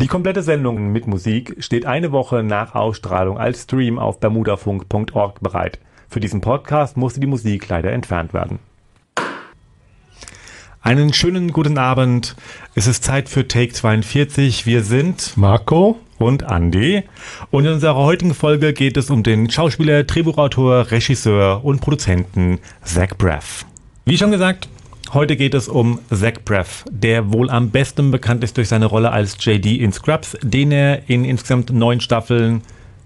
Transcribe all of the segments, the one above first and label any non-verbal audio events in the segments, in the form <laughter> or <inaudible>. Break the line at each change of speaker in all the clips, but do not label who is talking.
Die komplette Sendung mit Musik steht eine Woche nach Ausstrahlung als Stream auf bermudafunk.org bereit. Für diesen Podcast musste die Musik leider entfernt werden. Einen schönen guten Abend. Es ist Zeit für Take 42. Wir sind
Marco
und Andy. Und in unserer heutigen Folge geht es um den Schauspieler, Drehbuchautor, Regisseur und Produzenten Zach Braff. Wie schon gesagt, Heute geht es um Zach Braff, der wohl am besten bekannt ist durch seine Rolle als JD in Scrubs, den er in insgesamt neun Staffeln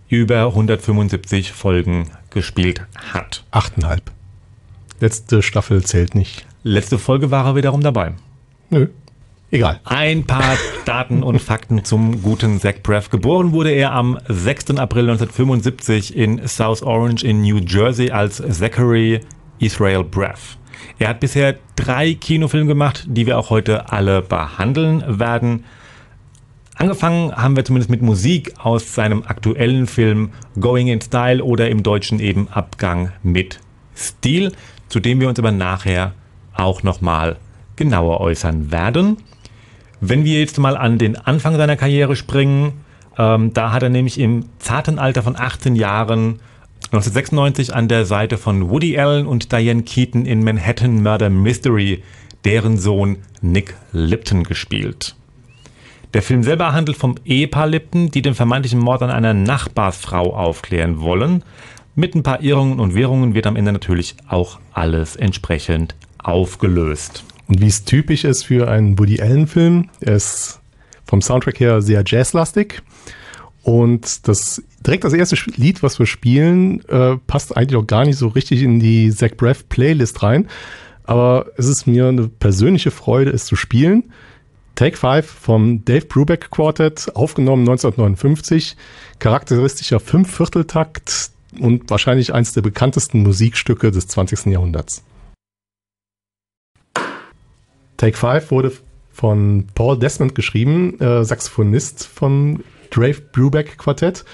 über 175 Folgen gespielt hat.
Achteinhalb. Letzte Staffel zählt nicht.
Letzte Folge war er wiederum dabei.
Nö. Egal.
Ein paar Daten und Fakten zum guten Zach Braff. Geboren wurde er am 6. April 1975 in South Orange in New Jersey als Zachary Israel Braff. Er hat bisher drei Kinofilme gemacht, die wir auch heute alle behandeln werden. Angefangen haben wir zumindest mit Musik aus seinem aktuellen Film Going in Style oder im Deutschen eben Abgang mit Stil, zu dem wir uns aber nachher auch nochmal genauer äußern werden. Wenn wir jetzt mal an den Anfang seiner Karriere springen, ähm, da hat er nämlich im zarten Alter von 18 Jahren 1996 an der Seite von Woody Allen und Diane Keaton in Manhattan Murder Mystery deren Sohn Nick Lipton gespielt. Der Film selber handelt vom Ehepaar Lipton, die den vermeintlichen Mord an einer Nachbarsfrau aufklären wollen. Mit ein paar Irrungen und Wirrungen wird am Ende natürlich auch alles entsprechend aufgelöst.
Und wie es typisch ist für einen Woody Allen-Film, ist vom Soundtrack her sehr jazzlastig. Und das direkt das erste Lied, was wir spielen, äh, passt eigentlich auch gar nicht so richtig in die Zach Braff Playlist rein. Aber es ist mir eine persönliche Freude, es zu spielen. Take 5 vom Dave Brubeck Quartet, aufgenommen 1959. Charakteristischer Fünfvierteltakt und wahrscheinlich eines der bekanntesten Musikstücke des 20. Jahrhunderts. Take 5 wurde von Paul Desmond geschrieben, äh, Saxophonist von Dave Brubeck Quartett.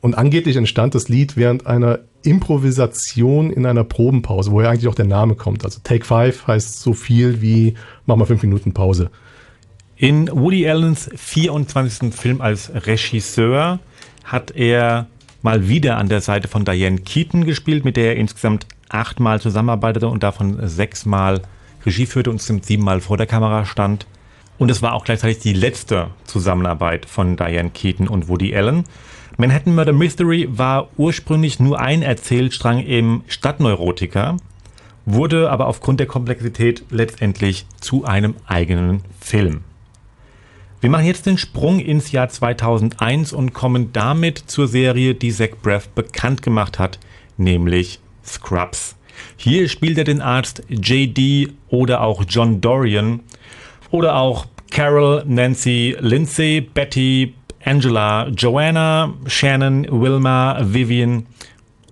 Und angeblich entstand das Lied während einer Improvisation in einer Probenpause, woher eigentlich auch der Name kommt. Also Take Five heißt so viel wie mach mal fünf Minuten Pause.
In Woody Allens 24. Film als Regisseur hat er mal wieder an der Seite von Diane Keaton gespielt, mit der er insgesamt achtmal zusammenarbeitete und davon sechsmal Regie führte und siebenmal vor der Kamera stand. Und es war auch gleichzeitig die letzte Zusammenarbeit von Diane Keaton und Woody Allen. Manhattan Murder Mystery war ursprünglich nur ein Erzählstrang im Stadtneurotiker, wurde aber aufgrund der Komplexität letztendlich zu einem eigenen Film. Wir machen jetzt den Sprung ins Jahr 2001 und kommen damit zur Serie, die Zach Braff bekannt gemacht hat, nämlich Scrubs. Hier spielt er den Arzt JD oder auch John Dorian oder auch Carol, Nancy, Lindsay, Betty, Angela, Joanna, Shannon, Wilma, Vivian,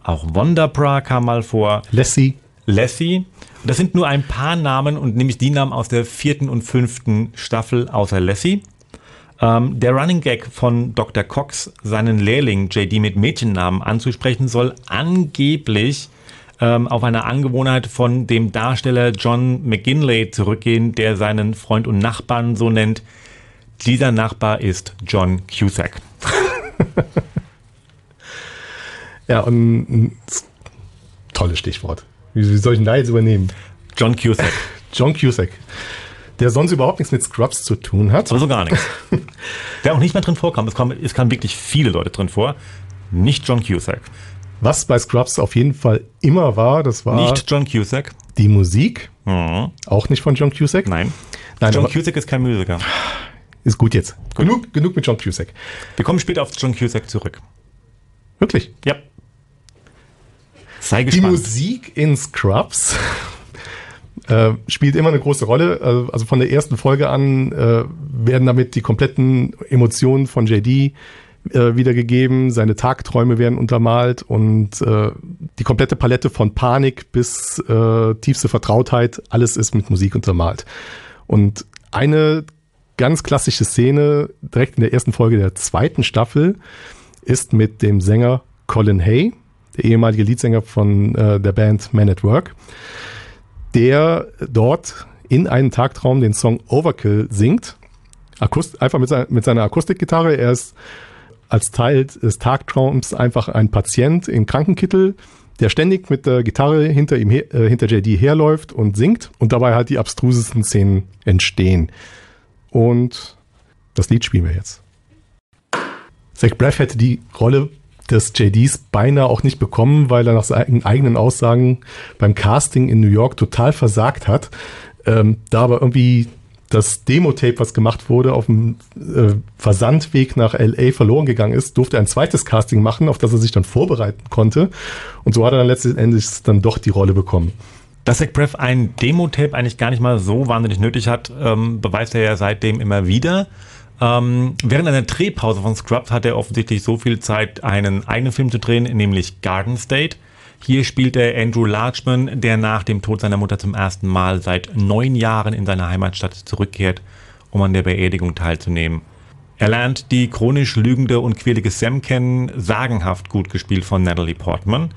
auch Wondapra kam mal vor.
Lassie.
Lassie. Das sind nur ein paar Namen und nämlich die Namen aus der vierten und fünften Staffel außer Lassie. Ähm, der Running Gag von Dr. Cox, seinen Lehrling JD mit Mädchennamen anzusprechen, soll angeblich ähm, auf eine Angewohnheit von dem Darsteller John McGinley zurückgehen, der seinen Freund und Nachbarn so nennt. Dieser Nachbar ist John Cusack. <laughs>
ja, und ein tolles Stichwort. Wie, wie soll ich denn da jetzt übernehmen?
John Cusack. <laughs>
John Cusack. Der sonst überhaupt nichts mit Scrubs zu tun hat.
Aber so gar nichts. <laughs> der auch nicht mehr drin vorkam. Es, kam, es kamen wirklich viele Leute drin vor. Nicht John Cusack.
Was bei Scrubs auf jeden Fall immer war, das war.
Nicht John Cusack.
Die Musik.
Mhm.
Auch nicht von John Cusack.
Nein.
Nein
John Cusack ist kein Musiker.
Ist gut jetzt. Gut. Genug, genug mit John Cusack.
Wir kommen später auf John Cusack zurück.
Wirklich?
Ja. Sei gespannt.
Die Musik in Scrubs <laughs> äh, spielt immer eine große Rolle. Also von der ersten Folge an äh, werden damit die kompletten Emotionen von JD äh, wiedergegeben, seine Tagträume werden untermalt und äh, die komplette Palette von Panik bis äh, tiefste Vertrautheit, alles ist mit Musik untermalt. Und eine ganz klassische Szene direkt in der ersten Folge der zweiten Staffel ist mit dem Sänger Colin Hay, der ehemalige Leadsänger von äh, der Band Man at Work, der dort in einem Tagtraum den Song Overkill singt Akust einfach mit, sein, mit seiner Akustikgitarre. Er ist als Teil des Tagtraums einfach ein Patient in Krankenkittel, der ständig mit der Gitarre hinter ihm her, äh, hinter JD herläuft und singt und dabei halt die abstrusesten Szenen entstehen. Und das Lied spielen wir jetzt. Zach Braff hätte die Rolle des JDs beinahe auch nicht bekommen, weil er nach seinen eigenen Aussagen beim Casting in New York total versagt hat. Ähm, da aber irgendwie das Demo-Tape, was gemacht wurde, auf dem äh, Versandweg nach LA verloren gegangen ist, durfte er ein zweites Casting machen, auf das er sich dann vorbereiten konnte. Und so hat er dann letztendlich dann doch die Rolle bekommen.
Dass Zach Braff ein Demo-Tape eigentlich gar nicht mal so wahnsinnig nötig hat, ähm, beweist er ja seitdem immer wieder. Ähm, während einer Drehpause von Scrubs hat er offensichtlich so viel Zeit, einen eigenen Film zu drehen, nämlich Garden State. Hier spielt er Andrew Larchman, der nach dem Tod seiner Mutter zum ersten Mal seit neun Jahren in seine Heimatstadt zurückkehrt, um an der Beerdigung teilzunehmen. Er lernt die chronisch lügende und quälige Sam kennen, sagenhaft gut gespielt von Natalie Portman.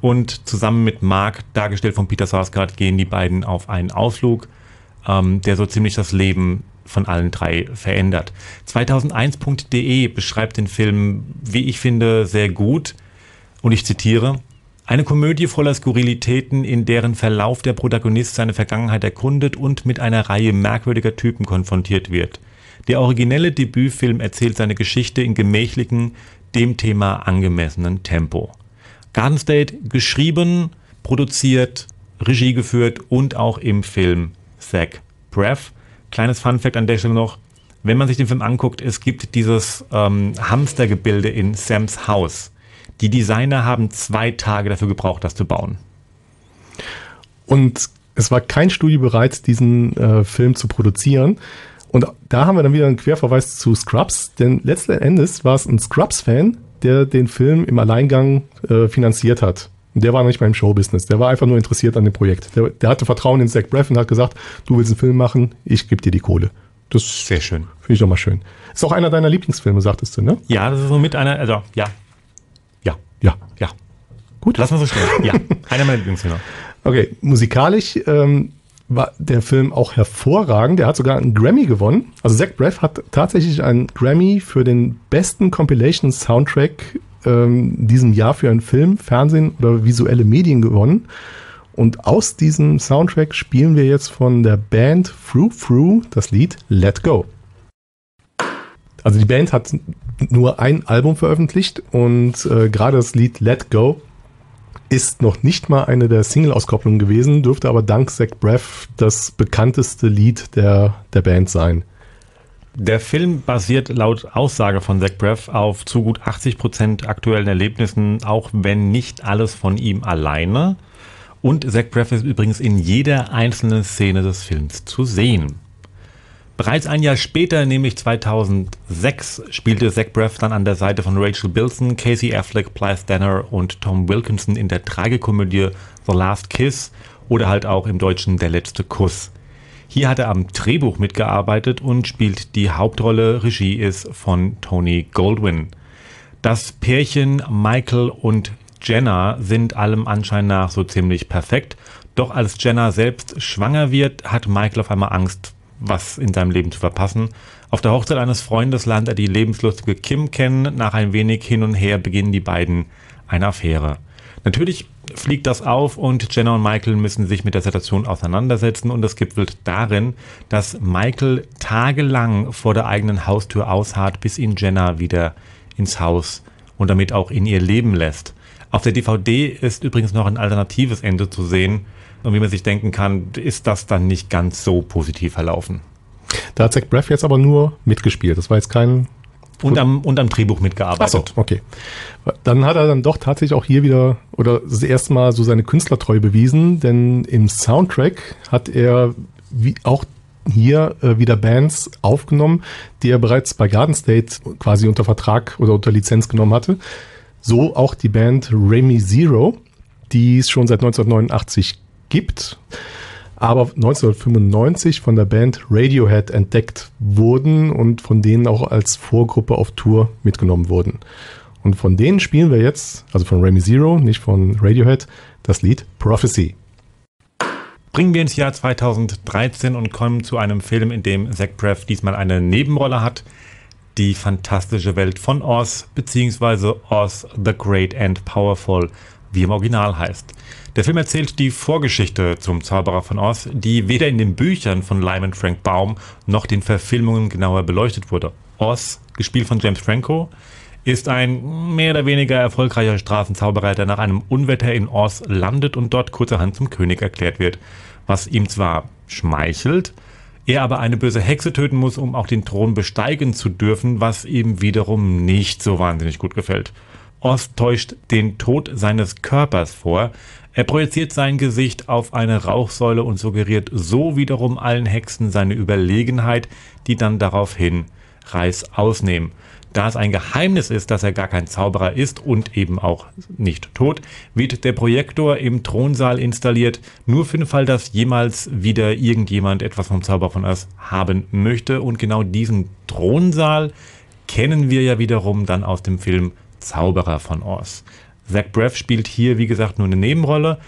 Und zusammen mit Mark, dargestellt von Peter Sarsgaard, gehen die beiden auf einen Ausflug, ähm, der so ziemlich das Leben von allen drei verändert. 2001.de beschreibt den Film, wie ich finde, sehr gut. Und ich zitiere, eine Komödie voller Skurrilitäten, in deren Verlauf der Protagonist seine Vergangenheit erkundet und mit einer Reihe merkwürdiger Typen konfrontiert wird. Der originelle Debütfilm erzählt seine Geschichte in gemächlichen, dem Thema angemessenen Tempo. Garden State geschrieben, produziert, Regie geführt und auch im Film Zach Braff. Kleines Funfact an der Stelle noch. Wenn man sich den Film anguckt, es gibt dieses ähm, Hamstergebilde in Sams Haus. Die Designer haben zwei Tage dafür gebraucht, das zu bauen.
Und es war kein Studio bereit, diesen äh, Film zu produzieren. Und da haben wir dann wieder einen Querverweis zu Scrubs, denn letzten Endes war es ein Scrubs-Fan, der den Film im Alleingang äh, finanziert hat. Und der war nicht beim Showbusiness, der war einfach nur interessiert an dem Projekt. Der, der hatte Vertrauen in Zach Braff und hat gesagt, du willst einen Film machen, ich gebe dir die Kohle. Das Sehr schön. Finde ich doch mal schön. Ist auch einer deiner Lieblingsfilme, sagtest du, ne?
Ja, das ist so mit einer, also
ja. Ja. Ja.
Gut. Lass mal so stehen. Ja, <laughs> einer meiner Lieblingsfilme.
Okay, musikalisch ähm, war der Film auch hervorragend. Er hat sogar einen Grammy gewonnen. Also Zach Braff hat tatsächlich einen Grammy für den besten Compilation Soundtrack ähm, diesem Jahr für einen Film, Fernsehen oder visuelle Medien gewonnen. Und aus diesem Soundtrack spielen wir jetzt von der Band Through Through das Lied Let Go. Also die Band hat nur ein Album veröffentlicht und äh, gerade das Lied Let Go ist noch nicht mal eine der Single-Auskopplungen gewesen, dürfte aber dank Zach Braff das bekannteste Lied der, der Band sein.
Der Film basiert laut Aussage von Zach Braff auf zu gut 80 Prozent aktuellen Erlebnissen, auch wenn nicht alles von ihm alleine. Und Zach Braff ist übrigens in jeder einzelnen Szene des Films zu sehen. Bereits ein Jahr später, nämlich 2006, spielte Zach Braff dann an der Seite von Rachel Bilson, Casey Affleck, Blythe Danner und Tom Wilkinson in der Tragikomödie The Last Kiss oder halt auch im Deutschen Der letzte Kuss. Hier hat er am Drehbuch mitgearbeitet und spielt die Hauptrolle. Regie ist von Tony Goldwyn. Das Pärchen Michael und Jenna sind allem Anschein nach so ziemlich perfekt. Doch als Jenna selbst schwanger wird, hat Michael auf einmal Angst, was in seinem Leben zu verpassen. Auf der Hochzeit eines Freundes lernt er die lebenslustige Kim kennen. Nach ein wenig hin und her beginnen die beiden eine Affäre. Natürlich fliegt das auf und Jenna und Michael müssen sich mit der Situation auseinandersetzen und das gipfelt darin, dass Michael tagelang vor der eigenen Haustür ausharrt, bis ihn Jenna wieder ins Haus und damit auch in ihr Leben lässt. Auf der DVD ist übrigens noch ein alternatives Ende zu sehen und wie man sich denken kann, ist das dann nicht ganz so positiv verlaufen.
Da hat Zach Braff jetzt aber nur mitgespielt. Das war jetzt kein
und am, und am Drehbuch mitgearbeitet.
Ach so, okay. Dann hat er dann doch tatsächlich auch hier wieder oder das erste Mal so seine Künstlertreue bewiesen, denn im Soundtrack hat er wie auch hier äh, wieder Bands aufgenommen, die er bereits bei Garden State quasi unter Vertrag oder unter Lizenz genommen hatte. So auch die Band Remy Zero, die es schon seit 1989 gibt aber 1995 von der Band Radiohead entdeckt wurden und von denen auch als Vorgruppe auf Tour mitgenommen wurden. Und von denen spielen wir jetzt, also von Remy Zero, nicht von Radiohead, das Lied Prophecy.
Springen wir ins Jahr 2013 und kommen zu einem Film, in dem Zach Braff diesmal eine Nebenrolle hat. Die fantastische Welt von Oz, beziehungsweise Oz the Great and Powerful, wie im Original heißt. Der Film erzählt die Vorgeschichte zum Zauberer von Oz, die weder in den Büchern von Lyman Frank Baum noch den Verfilmungen genauer beleuchtet wurde. Oz, gespielt von James Franco, ist ein mehr oder weniger erfolgreicher Straßenzauberer, der nach einem Unwetter in Oz landet und dort kurzerhand zum König erklärt wird, was ihm zwar schmeichelt, er aber eine böse Hexe töten muss, um auch den Thron besteigen zu dürfen, was ihm wiederum nicht so wahnsinnig gut gefällt. Oz täuscht den Tod seines Körpers vor, er projiziert sein Gesicht auf eine Rauchsäule und suggeriert so wiederum allen Hexen seine Überlegenheit, die dann daraufhin Reis ausnehmen. Da es ein Geheimnis ist, dass er gar kein Zauberer ist und eben auch nicht tot, wird der Projektor im Thronsaal installiert, nur für den Fall, dass jemals wieder irgendjemand etwas vom Zauber von Oz haben möchte. Und genau diesen Thronsaal kennen wir ja wiederum dann aus dem Film Zauberer von Oz. Zach Braff spielt hier, wie gesagt, nur eine Nebenrolle.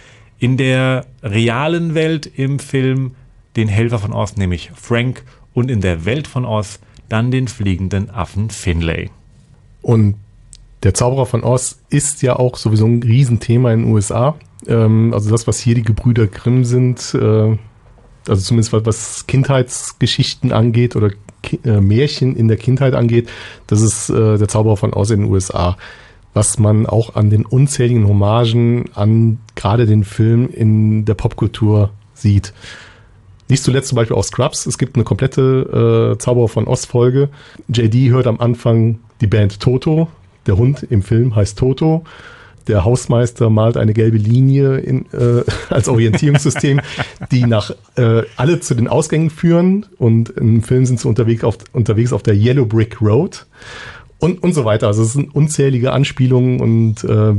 In der realen Welt im Film den Helfer von Oz, nämlich Frank, und in der Welt von Oz dann den fliegenden Affen Finlay.
Und der Zauberer von Oz ist ja auch sowieso ein Riesenthema in den USA. Ähm, also das, was hier die Gebrüder Grimm sind, äh, also zumindest was Kindheitsgeschichten angeht oder äh, Märchen in der Kindheit angeht, das ist äh, der Zauberer von Oz in den USA. Was man auch an den unzähligen Hommagen an gerade den Film in der Popkultur sieht. Nicht zuletzt zum Beispiel auch Scrubs. Es gibt eine komplette äh, Zauberer von Oz-Folge. JD hört am Anfang die Band Toto. Der Hund im Film heißt Toto. Der Hausmeister malt eine gelbe Linie in, äh, <laughs> als Orientierungssystem, die nach äh, alle zu den Ausgängen führen. Und im Film sind sie unterwegs auf, unterwegs auf der Yellow Brick Road und, und so weiter. Also es sind unzählige Anspielungen und äh,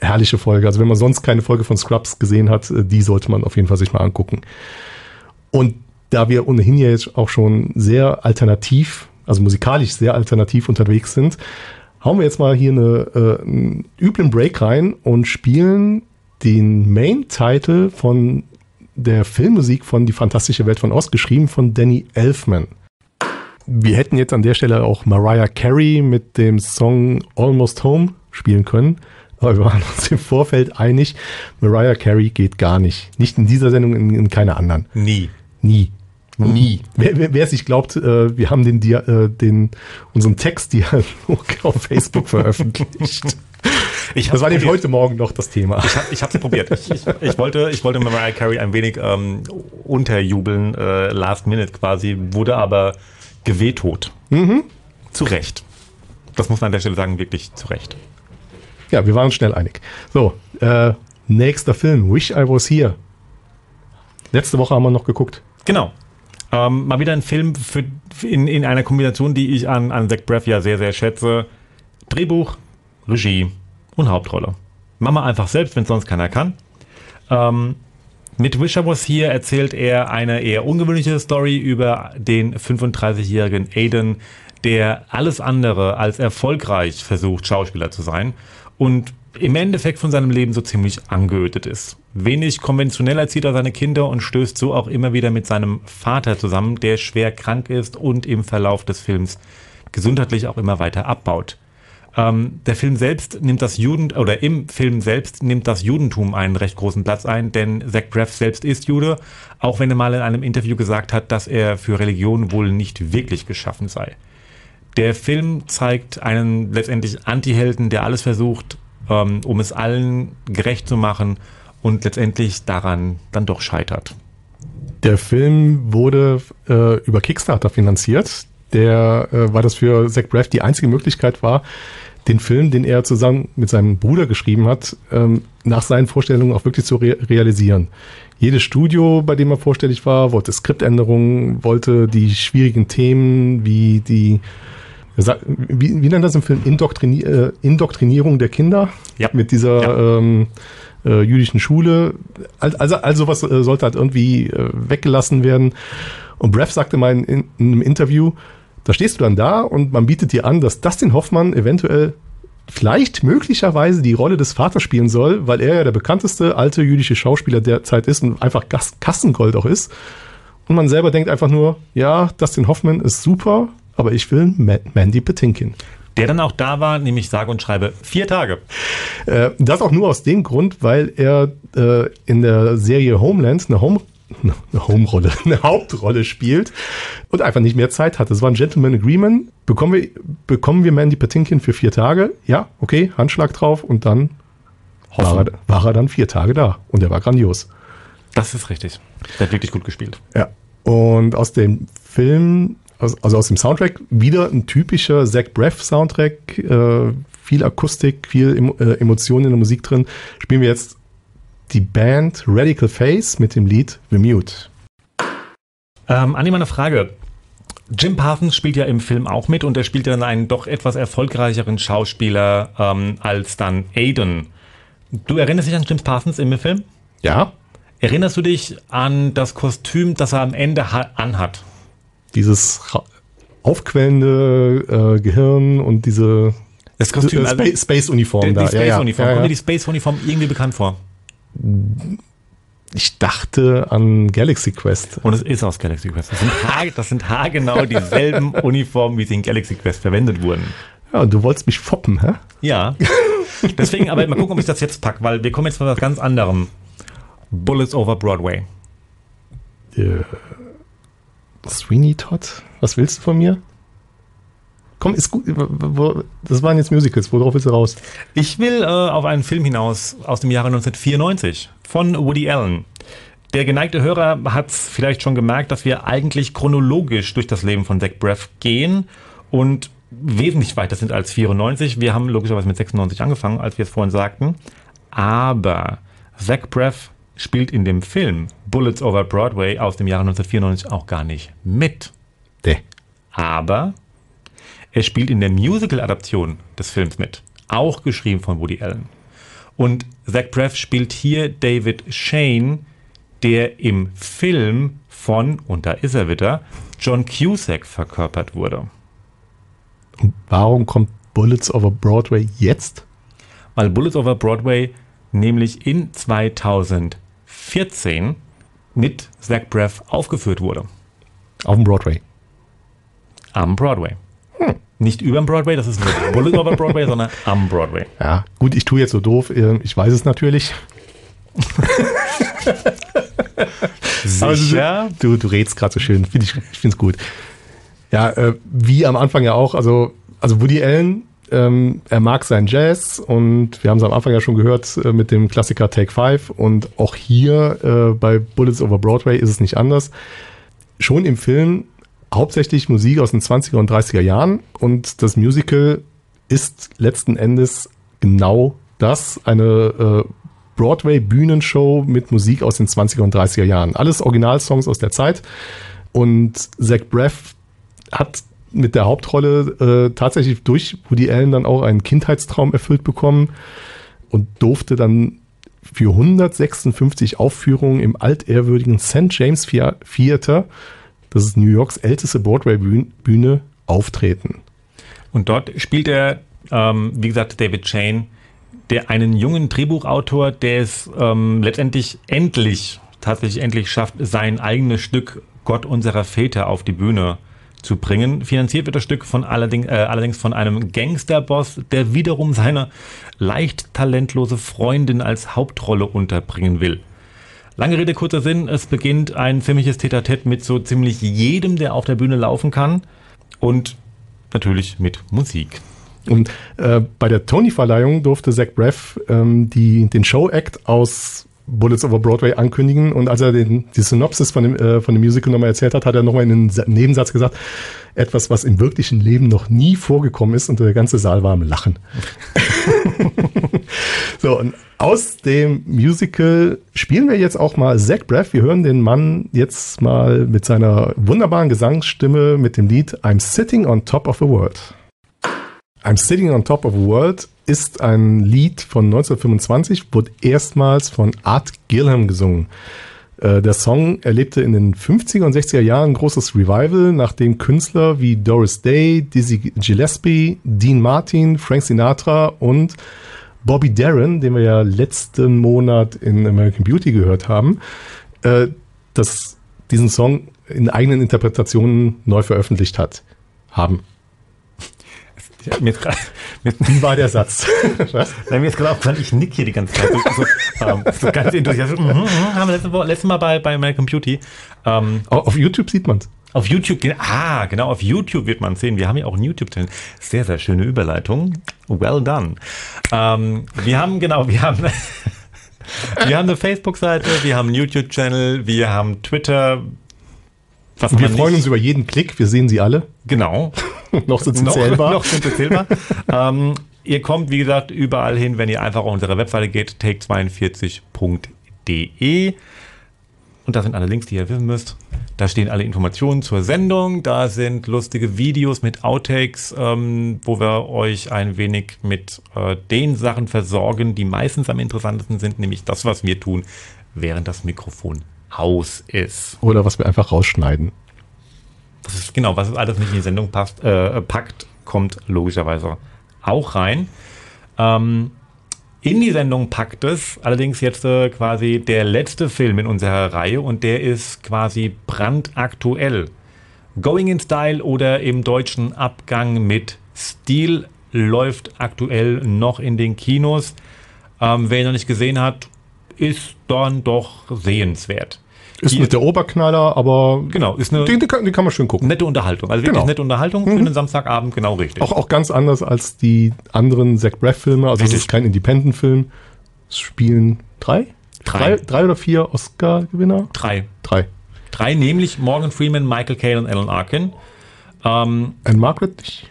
herrliche Folge. Also wenn man sonst keine Folge von Scrubs gesehen hat, äh, die sollte man auf jeden Fall sich mal angucken. Und da wir ohnehin ja jetzt auch schon sehr alternativ, also musikalisch sehr alternativ unterwegs sind, hauen wir jetzt mal hier eine, äh, einen üblen Break rein und spielen den Main-Title von der Filmmusik von Die fantastische Welt von Oz, geschrieben von Danny Elfman. Wir hätten jetzt an der Stelle auch Mariah Carey mit dem Song Almost Home spielen können. Aber wir waren uns im Vorfeld einig, Mariah Carey geht gar nicht. Nicht in dieser Sendung, in, in keiner anderen.
Nie.
Nie. Nie. Wer, wer, wer es nicht glaubt, äh, wir haben den, äh, den, unseren Textdialog <laughs> auf Facebook veröffentlicht. <laughs>
Ich
das war nämlich heute Morgen noch das Thema.
Ich habe hab's probiert. Ich, ich, ich, wollte, ich wollte Mariah Carey ein wenig ähm, unterjubeln, äh, last minute quasi, wurde aber gewetot.
Mhm.
Zu Recht. Das muss man an der Stelle sagen, wirklich zu Recht.
Ja, wir waren uns schnell einig. So, äh, nächster Film, Wish I Was Here. Letzte Woche haben wir noch geguckt.
Genau. Ähm, mal wieder ein Film für, in, in einer Kombination, die ich an, an Zach Braff ja sehr, sehr schätze. Drehbuch, Regie und Hauptrolle. Machen wir einfach selbst, wenn sonst keiner kann. Ähm, mit Wisher Was Here erzählt er eine eher ungewöhnliche Story über den 35-jährigen Aiden, der alles andere als erfolgreich versucht, Schauspieler zu sein und im Endeffekt von seinem Leben so ziemlich angeödet ist. Wenig konventionell erzieht er seine Kinder und stößt so auch immer wieder mit seinem Vater zusammen, der schwer krank ist und im Verlauf des Films gesundheitlich auch immer weiter abbaut. Ähm, der Film selbst nimmt das Juden oder im Film selbst nimmt das Judentum einen recht großen Platz ein, denn Zach Braff selbst ist Jude, auch wenn er mal in einem Interview gesagt hat, dass er für Religion wohl nicht wirklich geschaffen sei. Der Film zeigt einen letztendlich Anti-Helden, der alles versucht, ähm, um es allen gerecht zu machen und letztendlich daran dann doch scheitert.
Der Film wurde äh, über Kickstarter finanziert, der, äh, weil das für Zach Braff die einzige Möglichkeit war, den Film, den er zusammen mit seinem Bruder geschrieben hat, ähm, nach seinen Vorstellungen auch wirklich zu re realisieren. Jedes Studio, bei dem er vorstellig war, wollte Skriptänderungen, wollte die schwierigen Themen wie die wie, wie nennt das im Film? Indoktrini äh, Indoktrinierung der Kinder
ja.
mit dieser ja. ähm, äh, jüdischen Schule. Also, also was äh, sollte halt irgendwie äh, weggelassen werden. Und Breff sagte mal in, in, einem Interview, da stehst du dann da und man bietet dir an, dass Dustin Hoffmann eventuell vielleicht möglicherweise die Rolle des Vaters spielen soll, weil er ja der bekannteste alte jüdische Schauspieler der Zeit ist und einfach Kassengold auch ist. Und man selber denkt einfach nur, ja, Dustin Hoffman ist super, aber ich will Mandy Patinkin.
Der dann auch da war, nämlich sage und schreibe vier Tage.
Äh, das auch nur aus dem Grund, weil er äh, in der Serie Homeland eine Home eine Home-Rolle, <laughs> eine Hauptrolle spielt und einfach nicht mehr Zeit hat. Das war ein Gentleman Agreement. Bekommen wir, bekommen wir Mandy Patinkin für vier Tage? Ja, okay, Handschlag drauf und dann war er, war er, dann vier Tage da und er war grandios.
Das ist richtig. Der hat wirklich gut gespielt.
Ja. Und aus dem Film, also aus dem Soundtrack, wieder ein typischer Zach Braff Soundtrack, äh, viel Akustik, viel äh, Emotionen in der Musik drin. Spielen wir jetzt die Band Radical Face mit dem Lied The Mute.
Ähm, Anni, mal eine Frage. Jim Parsons spielt ja im Film auch mit und er spielt dann einen doch etwas erfolgreicheren Schauspieler ähm, als dann Aiden. Du erinnerst dich an Jim Parsons im Film?
Ja.
Erinnerst du dich an das Kostüm, das er am Ende anhat?
Dieses aufquellende äh, Gehirn und diese
das Kostüm,
äh, Space, Space Uniform
die, die Space Uniform. Ja, ja. Kommt mir die Space Uniform irgendwie bekannt vor?
Ich dachte an Galaxy Quest.
Und es ist aus Galaxy Quest. Das sind, haar, das sind haargenau dieselben <laughs> Uniformen, wie sie in Galaxy Quest verwendet wurden.
Ja, und du wolltest mich foppen, hä?
Ja. <laughs> Deswegen, aber mal gucken, ob ich das jetzt packe, weil wir kommen jetzt von was ganz anderem. Bullets over Broadway.
Uh, Sweeney Todd? Was willst du von mir? Komm, ist gut. Das waren jetzt Musicals. Worauf willst du raus?
Ich will äh, auf einen Film hinaus aus dem Jahre 1994 von Woody Allen. Der geneigte Hörer hat vielleicht schon gemerkt, dass wir eigentlich chronologisch durch das Leben von Zach Braff gehen und wesentlich weiter sind als 94. Wir haben logischerweise mit 96 angefangen, als wir es vorhin sagten. Aber Zach Braff spielt in dem Film Bullets Over Broadway aus dem Jahre 1994 auch gar nicht mit.
Nee.
Aber er spielt in der Musical-Adaption des Films mit, auch geschrieben von Woody Allen. Und Zach Braff spielt hier David Shane, der im Film von, und da ist er wieder, John Cusack verkörpert wurde.
Und warum kommt Bullets over Broadway jetzt?
Weil Bullets over Broadway nämlich in 2014 mit Zach Braff aufgeführt wurde.
Auf dem Broadway.
Am Broadway. Hm. Nicht über dem Broadway, das ist nicht over Broadway, sondern am Broadway.
Ja, gut, ich tue jetzt so doof, äh, ich weiß es natürlich. <laughs>
Sicher?
du, du redst gerade so schön, find ich, ich finde es gut. Ja, äh, wie am Anfang ja auch, also, also Woody Allen, ähm, er mag seinen Jazz und wir haben es am Anfang ja schon gehört äh, mit dem Klassiker Take Five und auch hier äh, bei Bullets over Broadway ist es nicht anders. Schon im Film hauptsächlich Musik aus den 20er und 30er Jahren und das Musical ist letzten Endes genau das, eine äh, Broadway-Bühnenshow mit Musik aus den 20er und 30er Jahren. Alles Originalsongs aus der Zeit und Zach Braff hat mit der Hauptrolle äh, tatsächlich durch Woody Allen dann auch einen Kindheitstraum erfüllt bekommen und durfte dann für 156 Aufführungen im altehrwürdigen St. James Theater das ist New Yorks älteste Broadway-Bühne, auftreten.
Und dort spielt er, ähm, wie gesagt, David Chain, der einen jungen Drehbuchautor, der es ähm, letztendlich endlich, tatsächlich endlich schafft, sein eigenes Stück Gott unserer Väter auf die Bühne zu bringen. Finanziert wird das Stück von allerdings, äh, allerdings von einem Gangsterboss, der wiederum seine leicht talentlose Freundin als Hauptrolle unterbringen will. Lange Rede, kurzer Sinn. Es beginnt ein filmisches Tete-a-Tete mit so ziemlich jedem, der auf der Bühne laufen kann. Und natürlich mit Musik.
Und äh, bei der Tony-Verleihung durfte Zach Braff ähm, die, den Show-Act aus Bullets over Broadway ankündigen. Und als er den, die Synopsis von dem, äh, von dem Musical nochmal erzählt hat, hat er nochmal in einen Nebensatz gesagt, etwas, was im wirklichen Leben noch nie vorgekommen ist und der ganze Saal war am Lachen. <laughs> so, und aus dem Musical spielen wir jetzt auch mal Zach Braff. Wir hören den Mann jetzt mal mit seiner wunderbaren Gesangsstimme mit dem Lied I'm Sitting on Top of the World. I'm Sitting on Top of the World ist ein Lied von 1925, wurde erstmals von Art Gilham gesungen. Äh, der Song erlebte in den 50er und 60er Jahren ein großes Revival, nachdem Künstler wie Doris Day, Dizzy Gillespie, Dean Martin, Frank Sinatra und Bobby Darin, den wir ja letzten Monat in American Beauty gehört haben, äh, das, diesen Song in eigenen Interpretationen neu veröffentlicht hat, haben.
Ja, mir grad, <laughs>
mir, Wie war der Satz? <laughs>
Was? Nein, mir ist gerade aufgefallen, ich nick hier die ganze Zeit. So, ähm, so ganz enthusiastisch. Mhm, mhm, haben wir letztes Mal, letztes Mal bei, bei American Beauty.
Ähm, auf YouTube sieht man es.
Auf YouTube, ah, genau, auf YouTube wird man sehen. Wir haben ja auch einen YouTube-Channel. Sehr, sehr schöne Überleitung. Well done. Ähm, wir haben, genau, wir haben, <laughs> wir haben eine Facebook-Seite, wir haben einen YouTube-Channel, wir haben Twitter.
Was wir freuen nicht. uns über jeden Klick, wir sehen sie alle.
Genau. <laughs>
noch sind sie zählbar.
Noch sind sie zählbar. <laughs> ähm, ihr kommt, wie gesagt, überall hin, wenn ihr einfach auf unsere Webseite geht, take42.de. Und da sind alle Links, die ihr wissen müsst. Da stehen alle Informationen zur Sendung. Da sind lustige Videos mit Outtakes, ähm, wo wir euch ein wenig mit äh, den Sachen versorgen, die meistens am interessantesten sind, nämlich das, was wir tun, während das Mikrofon aus ist.
Oder was wir einfach rausschneiden.
Das ist genau, was alles nicht in die Sendung passt, äh, packt, kommt logischerweise auch rein. Ähm, in die Sendung packt es allerdings jetzt äh, quasi der letzte Film in unserer Reihe und der ist quasi brandaktuell. Going in Style oder im deutschen Abgang mit Stil läuft aktuell noch in den Kinos. Ähm, wer ihn noch nicht gesehen hat, ist dann doch sehenswert.
Ist nicht der Oberknaller, aber
genau,
ist eine, den, den, kann, den kann man schön gucken.
Nette Unterhaltung. Also wirklich genau. nette Unterhaltung mhm. für einen Samstagabend, genau richtig.
Auch, auch ganz anders als die anderen Zach Braff-Filme. Also es ist kein Independent-Film. Es spielen drei?
Drei.
drei? Drei oder vier Oscar-Gewinner?
Drei.
Drei.
Drei, nämlich Morgan Freeman, Michael Caine und Alan Arkin.
Ähm, Anne Margaret nicht?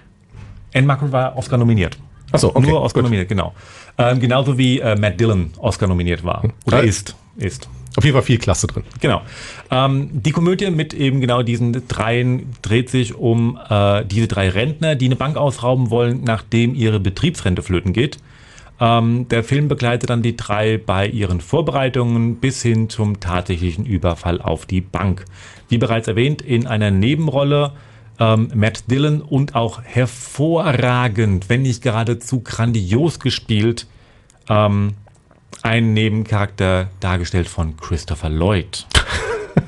Anne Margaret war Oscar nominiert.
Achso, okay.
Nur Oscar gut. nominiert, genau. Ähm, genauso wie äh, Matt Dillon Oscar nominiert war. Oder ja. ist. Ist.
Auf jeden Fall viel Klasse drin.
Genau. Ähm, die Komödie mit eben genau diesen dreien dreht sich um äh, diese drei Rentner, die eine Bank ausrauben wollen, nachdem ihre Betriebsrente flöten geht. Ähm, der Film begleitet dann die drei bei ihren Vorbereitungen bis hin zum tatsächlichen Überfall auf die Bank. Wie bereits erwähnt, in einer Nebenrolle ähm, Matt Dillon und auch hervorragend, wenn nicht geradezu grandios gespielt, ähm, ein Nebencharakter dargestellt von Christopher Lloyd.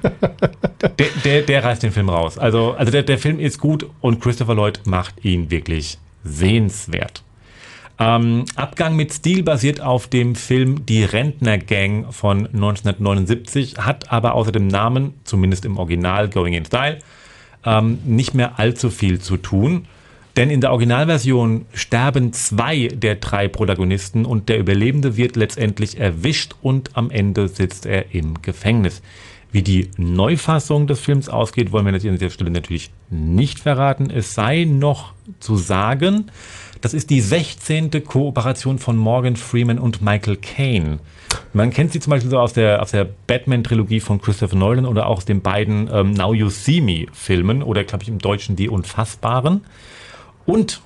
<laughs> der, der, der, reißt den Film raus. Also, also der, der Film ist gut und Christopher Lloyd macht ihn wirklich sehenswert. Ähm, Abgang mit Stil basiert auf dem Film Die Rentner-Gang von 1979, hat aber außer dem Namen, zumindest im Original Going in Style, ähm, nicht mehr allzu viel zu tun. Denn in der Originalversion sterben zwei der drei Protagonisten und der Überlebende wird letztendlich erwischt und am Ende sitzt er im Gefängnis. Wie die Neufassung des Films ausgeht, wollen wir an dieser Stelle natürlich nicht verraten. Es sei noch zu sagen, das ist die 16. Kooperation von Morgan Freeman und Michael Caine. Man kennt sie zum Beispiel so aus der, aus der Batman-Trilogie von Christopher Nolan oder auch aus den beiden ähm, Now You See Me-Filmen oder, glaube ich, im Deutschen Die Unfassbaren. Und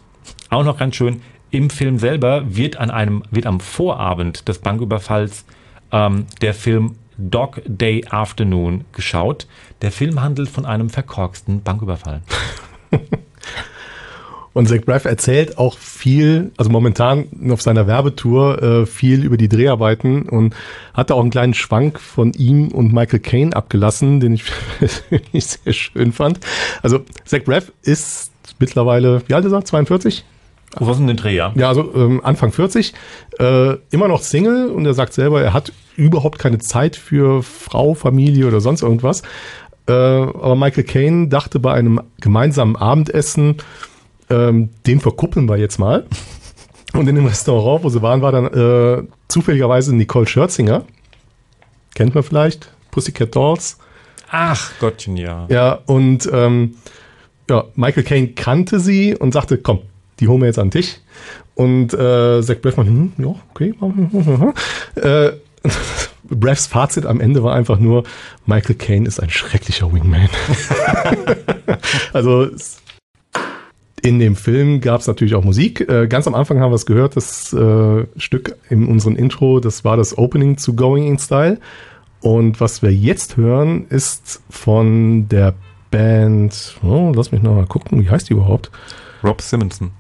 auch noch ganz schön, im Film selber wird an einem, wird am Vorabend des Banküberfalls ähm, der Film Dog Day Afternoon geschaut. Der Film handelt von einem verkorksten Banküberfall. <laughs>
Und Zach Braff erzählt auch viel, also momentan auf seiner Werbetour, äh, viel über die Dreharbeiten und hat da auch einen kleinen Schwank von ihm und Michael Caine abgelassen, den ich, <laughs> ich sehr schön fand. Also Zach Braff ist mittlerweile, wie alt ist er? 42?
Was ist denn den Dreh, ja?
Ja, also ähm, Anfang 40, äh, immer noch Single und er sagt selber, er hat überhaupt keine Zeit für Frau, Familie oder sonst irgendwas. Äh, aber Michael Caine dachte bei einem gemeinsamen Abendessen, ähm, den verkuppeln wir jetzt mal. Und in dem Restaurant, wo sie waren, war dann äh, zufälligerweise Nicole Scherzinger. Kennt man vielleicht? Pussycat Dolls.
Ach Gottchen, ja.
Ja, und ähm, ja, Michael Caine kannte sie und sagte, komm, die holen wir jetzt an den Tisch. Und äh, Zach Braff meinte, hm, ja, okay. <laughs> äh, <laughs> Braffs Fazit am Ende war einfach nur, Michael Caine ist ein schrecklicher Wingman. <laughs> also in dem Film gab es natürlich auch Musik. Äh, ganz am Anfang haben wir es gehört, das äh, Stück in unserem Intro, das war das Opening zu Going in Style. Und was wir jetzt hören, ist von der Band, oh, lass mich nochmal gucken, wie heißt die überhaupt?
Rob Simonson.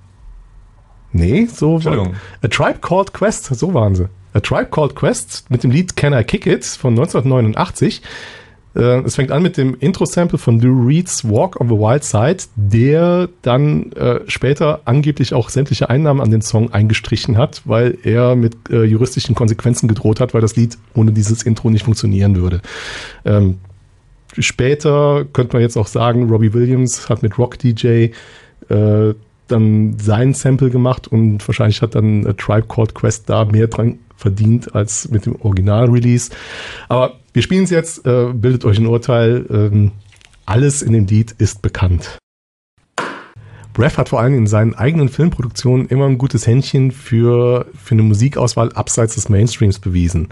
Nee, so
Entschuldigung.
A Tribe Called Quest, so waren sie. A Tribe Called Quest mit dem Lied Can I Kick It von 1989. Äh, es fängt an mit dem Intro-Sample von Lou Reed's Walk on the Wild Side, der dann äh, später angeblich auch sämtliche Einnahmen an den Song eingestrichen hat, weil er mit äh, juristischen Konsequenzen gedroht hat, weil das Lied ohne dieses Intro nicht funktionieren würde. Ähm, später könnte man jetzt auch sagen, Robbie Williams hat mit Rock DJ äh, dann sein Sample gemacht und wahrscheinlich hat dann A Tribe Called Quest da mehr dran verdient als mit dem Original-Release. Aber wir spielen es jetzt, äh, bildet euch ein Urteil. Ähm, alles in dem Lied ist bekannt. Breath hat vor allem in seinen eigenen Filmproduktionen immer ein gutes Händchen für, für eine Musikauswahl abseits des Mainstreams bewiesen.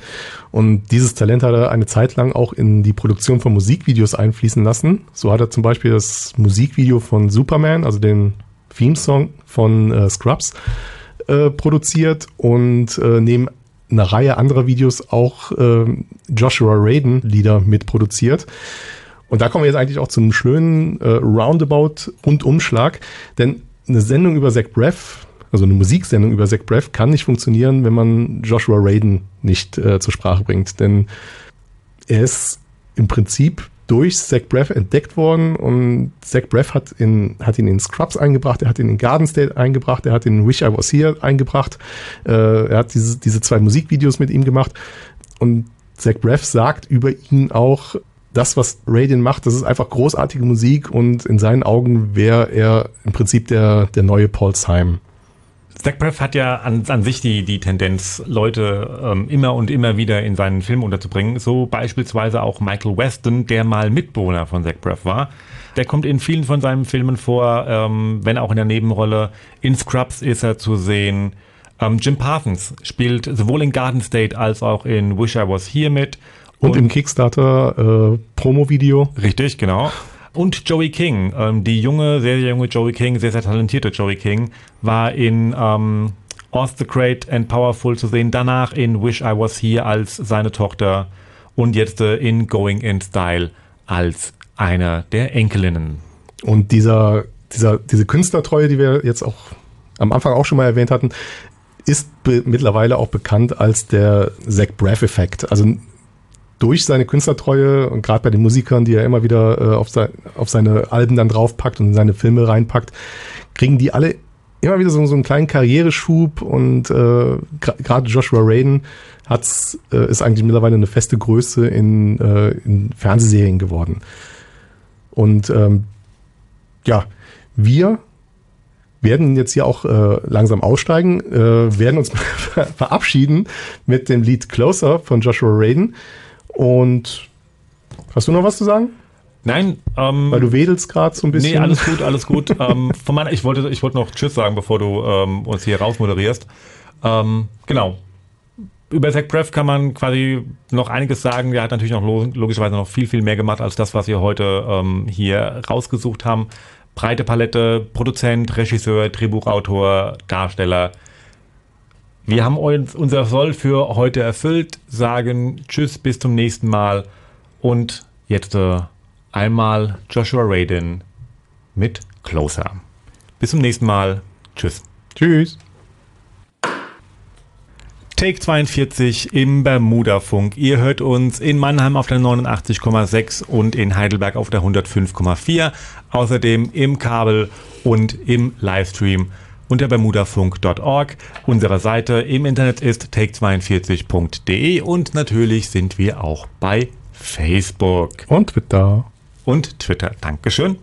Und dieses Talent hat er eine Zeit lang auch in die Produktion von Musikvideos einfließen lassen. So hat er zum Beispiel das Musikvideo von Superman, also den Theme-Song von äh, Scrubs, äh, produziert und äh, neben einer Reihe anderer Videos auch äh, Joshua Raiden Lieder mitproduziert. Und da kommen wir jetzt eigentlich auch zu einem schönen äh, Roundabout Rundumschlag, denn eine Sendung über Zach Breath, also eine Musiksendung über Zach Breath kann nicht funktionieren, wenn man Joshua Raiden nicht äh, zur Sprache bringt, denn er ist im Prinzip durch Zach Breath entdeckt worden und Zach Breath hat, in, hat ihn in Scrubs eingebracht, er hat ihn in Garden State eingebracht, er hat ihn in Wish I Was Here eingebracht, äh, er hat diese, diese zwei Musikvideos mit ihm gemacht. Und Zach Breath sagt über ihn auch, das, was Raiden macht, das ist einfach großartige Musik und in seinen Augen wäre er im Prinzip der, der neue Paul Simon.
Zach Braff hat ja an, an sich die, die Tendenz, Leute ähm, immer und immer wieder in seinen Film unterzubringen. So beispielsweise auch Michael Weston, der mal Mitbewohner von Zach Braff war. Der kommt in vielen von seinen Filmen vor, ähm, wenn auch in der Nebenrolle. In Scrubs ist er zu sehen. Ähm, Jim Parsons spielt sowohl in Garden State als auch in Wish I Was Here mit.
Und, und im Kickstarter äh, Promo-Video.
Richtig, genau. Und Joey King, ähm, die junge, sehr, sehr junge Joey King, sehr, sehr talentierte Joey King, war in ähm, Oz the Great and Powerful zu sehen, danach in Wish I Was Here als seine Tochter und jetzt äh, in Going in Style als eine der Enkelinnen.
Und dieser, dieser, diese Künstlertreue, die wir jetzt auch am Anfang auch schon mal erwähnt hatten, ist mittlerweile auch bekannt als der Zach Braff-Effekt. Also durch seine Künstlertreue und gerade bei den Musikern, die er immer wieder äh, auf, sein, auf seine Alben dann draufpackt und in seine Filme reinpackt, kriegen die alle immer wieder so, so einen kleinen Karriereschub und äh, gerade Joshua Raiden hat's, äh, ist eigentlich mittlerweile eine feste Größe in, äh, in Fernsehserien geworden. Und ähm, ja, wir werden jetzt hier auch äh, langsam aussteigen, äh, werden uns <laughs> verabschieden mit dem Lied Closer von Joshua Raiden. Und hast du noch was zu sagen?
Nein,
ähm, weil du wedelst gerade so ein bisschen. Nee,
alles gut, alles gut. <laughs> ähm, von meiner, ich wollte, ich wollte noch Tschüss sagen, bevor du ähm, uns hier rausmoderierst. Ähm, genau. Über Zach Breath kann man quasi noch einiges sagen. Der hat natürlich noch logischerweise noch viel, viel mehr gemacht als das, was wir heute ähm, hier rausgesucht haben. Breite Palette, Produzent, Regisseur, Drehbuchautor, Darsteller. Wir haben uns unser Soll für heute erfüllt, sagen Tschüss, bis zum nächsten Mal und jetzt äh, einmal Joshua Radin mit Closer. Bis zum nächsten Mal. Tschüss.
Tschüss.
Take 42 im Bermuda-Funk. Ihr hört uns in Mannheim auf der 89,6 und in Heidelberg auf der 105,4. Außerdem im Kabel und im Livestream unter bermudafunk.org. Unsere Seite im Internet ist take42.de und natürlich sind wir auch bei Facebook.
Und Twitter.
Und Twitter. Dankeschön.